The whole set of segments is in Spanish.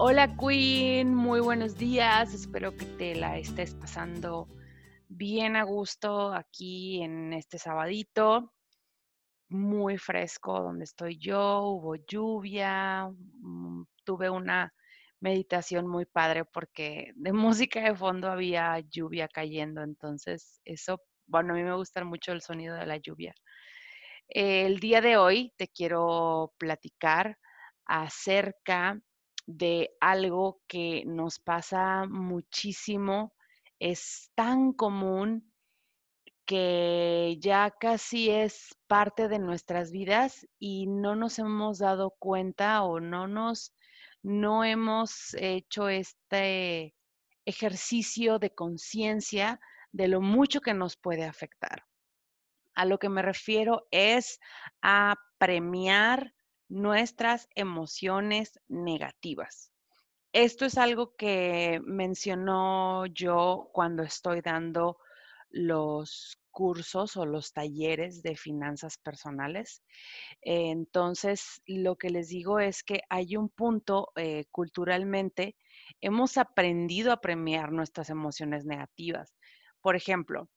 Hola Queen, muy buenos días. Espero que te la estés pasando bien a gusto aquí en este sabadito. Muy fresco donde estoy yo, hubo lluvia, mm, tuve una meditación muy padre porque de música de fondo había lluvia cayendo, entonces eso, bueno, a mí me gusta mucho el sonido de la lluvia. El día de hoy te quiero platicar acerca de algo que nos pasa muchísimo, es tan común que ya casi es parte de nuestras vidas y no nos hemos dado cuenta o no nos no hemos hecho este ejercicio de conciencia de lo mucho que nos puede afectar. A lo que me refiero es a premiar nuestras emociones negativas. Esto es algo que mencionó yo cuando estoy dando los cursos o los talleres de finanzas personales. Entonces, lo que les digo es que hay un punto eh, culturalmente, hemos aprendido a premiar nuestras emociones negativas. Por ejemplo,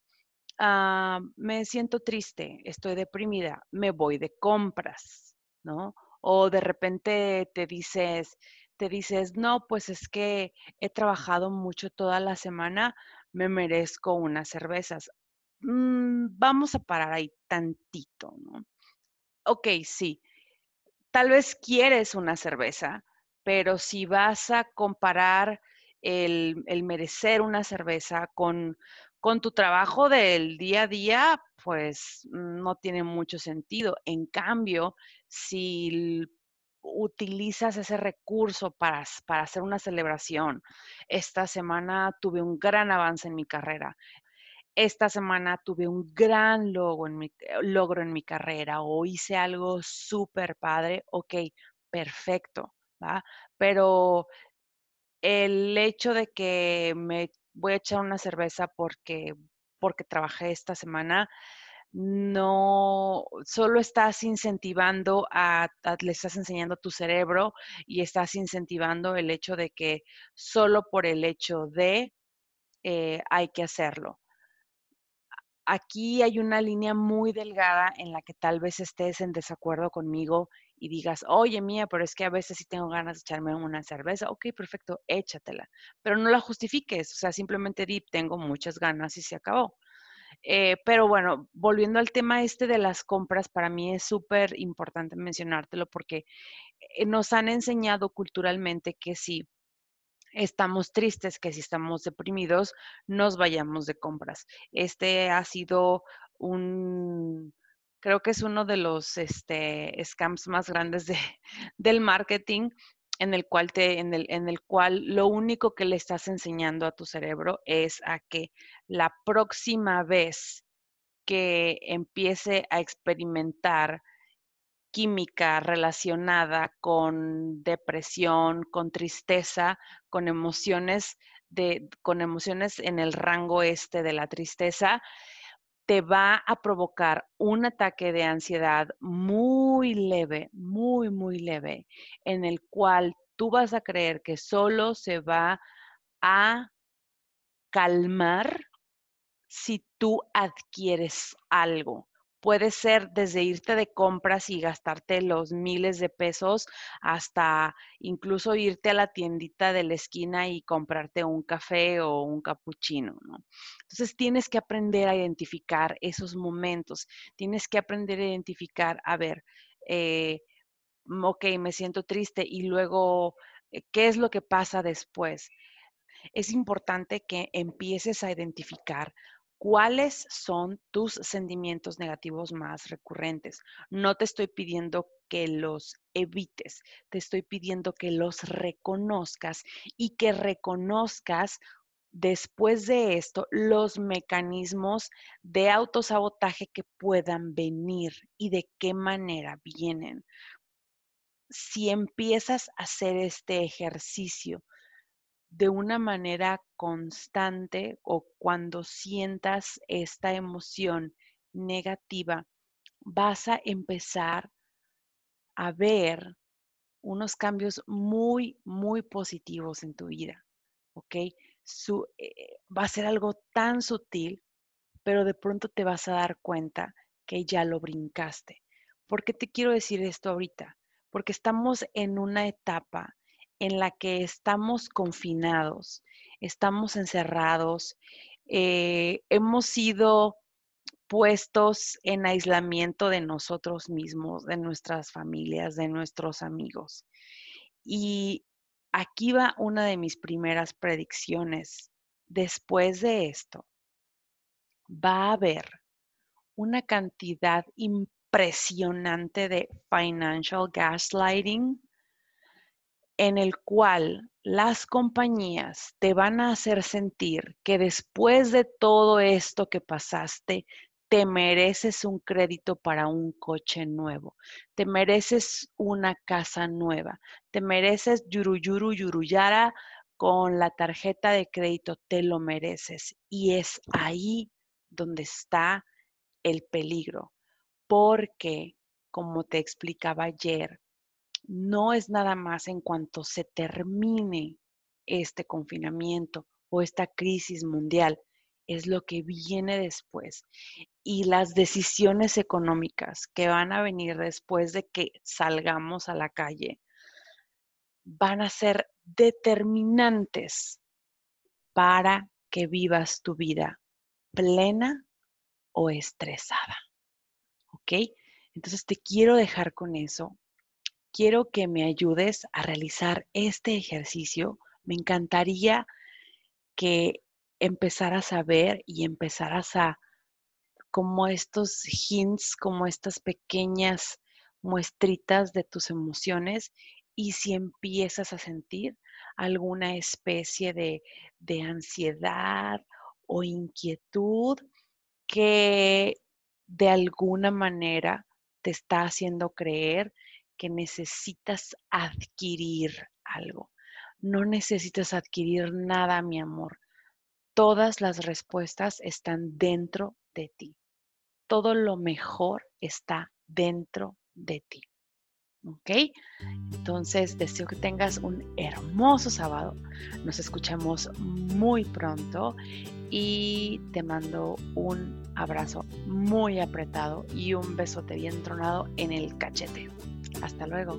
ah, me siento triste, estoy deprimida, me voy de compras ¿no? O de repente te dices, te dices, no, pues es que he trabajado mucho toda la semana, me merezco unas cervezas. Mm, vamos a parar ahí tantito, ¿no? Ok, sí, tal vez quieres una cerveza, pero si vas a comparar el, el merecer una cerveza con, con tu trabajo del día a día, pues no tiene mucho sentido. En cambio, si utilizas ese recurso para, para hacer una celebración, esta semana tuve un gran avance en mi carrera, esta semana tuve un gran logro en mi, eh, logro en mi carrera o hice algo súper padre, ok, perfecto, ¿va? Pero el hecho de que me voy a echar una cerveza porque, porque trabajé esta semana, no, solo estás incentivando a, le estás enseñando a tu cerebro y estás incentivando el hecho de que solo por el hecho de eh, hay que hacerlo. Aquí hay una línea muy delgada en la que tal vez estés en desacuerdo conmigo y digas, oye mía, pero es que a veces sí tengo ganas de echarme una cerveza, ok, perfecto, échatela, pero no la justifiques, o sea, simplemente di, tengo muchas ganas y se acabó. Eh, pero bueno, volviendo al tema este de las compras, para mí es súper importante mencionártelo porque eh, nos han enseñado culturalmente que si estamos tristes, que si estamos deprimidos, nos vayamos de compras. Este ha sido un, creo que es uno de los este, scams más grandes de, del marketing en el cual te, en el, en el cual lo único que le estás enseñando a tu cerebro es a que la próxima vez que empiece a experimentar química relacionada con depresión, con tristeza, con emociones de, con emociones en el rango este de la tristeza, te va a provocar un ataque de ansiedad muy leve, muy, muy leve, en el cual tú vas a creer que solo se va a calmar si tú adquieres algo. Puede ser desde irte de compras y gastarte los miles de pesos hasta incluso irte a la tiendita de la esquina y comprarte un café o un cappuccino, ¿no? Entonces tienes que aprender a identificar esos momentos, tienes que aprender a identificar, a ver, eh, ok, me siento triste y luego, eh, ¿qué es lo que pasa después? Es importante que empieces a identificar cuáles son tus sentimientos negativos más recurrentes. No te estoy pidiendo que los evites, te estoy pidiendo que los reconozcas y que reconozcas después de esto los mecanismos de autosabotaje que puedan venir y de qué manera vienen. Si empiezas a hacer este ejercicio de una manera constante o cuando sientas esta emoción negativa, vas a empezar a ver unos cambios muy, muy positivos en tu vida, ¿ok? Su, eh, va a ser algo tan sutil, pero de pronto te vas a dar cuenta que ya lo brincaste. ¿Por qué te quiero decir esto ahorita? Porque estamos en una etapa en la que estamos confinados, estamos encerrados, eh, hemos sido puestos en aislamiento de nosotros mismos, de nuestras familias, de nuestros amigos. Y aquí va una de mis primeras predicciones. Después de esto, va a haber una cantidad impresionante de financial gaslighting en el cual las compañías te van a hacer sentir que después de todo esto que pasaste, te mereces un crédito para un coche nuevo, te mereces una casa nueva, te mereces yuruyuru yuruyara con la tarjeta de crédito, te lo mereces. Y es ahí donde está el peligro, porque, como te explicaba ayer, no es nada más en cuanto se termine este confinamiento o esta crisis mundial, es lo que viene después. Y las decisiones económicas que van a venir después de que salgamos a la calle van a ser determinantes para que vivas tu vida plena o estresada. ¿Ok? Entonces te quiero dejar con eso quiero que me ayudes a realizar este ejercicio. Me encantaría que empezaras a ver y empezaras a, como estos hints, como estas pequeñas muestritas de tus emociones y si empiezas a sentir alguna especie de, de ansiedad o inquietud que de alguna manera te está haciendo creer que necesitas adquirir algo. No necesitas adquirir nada, mi amor. Todas las respuestas están dentro de ti. Todo lo mejor está dentro de ti. ¿Ok? Entonces, deseo que tengas un hermoso sábado. Nos escuchamos muy pronto y te mando un abrazo muy apretado y un besote bien tronado en el cachete. Hasta luego.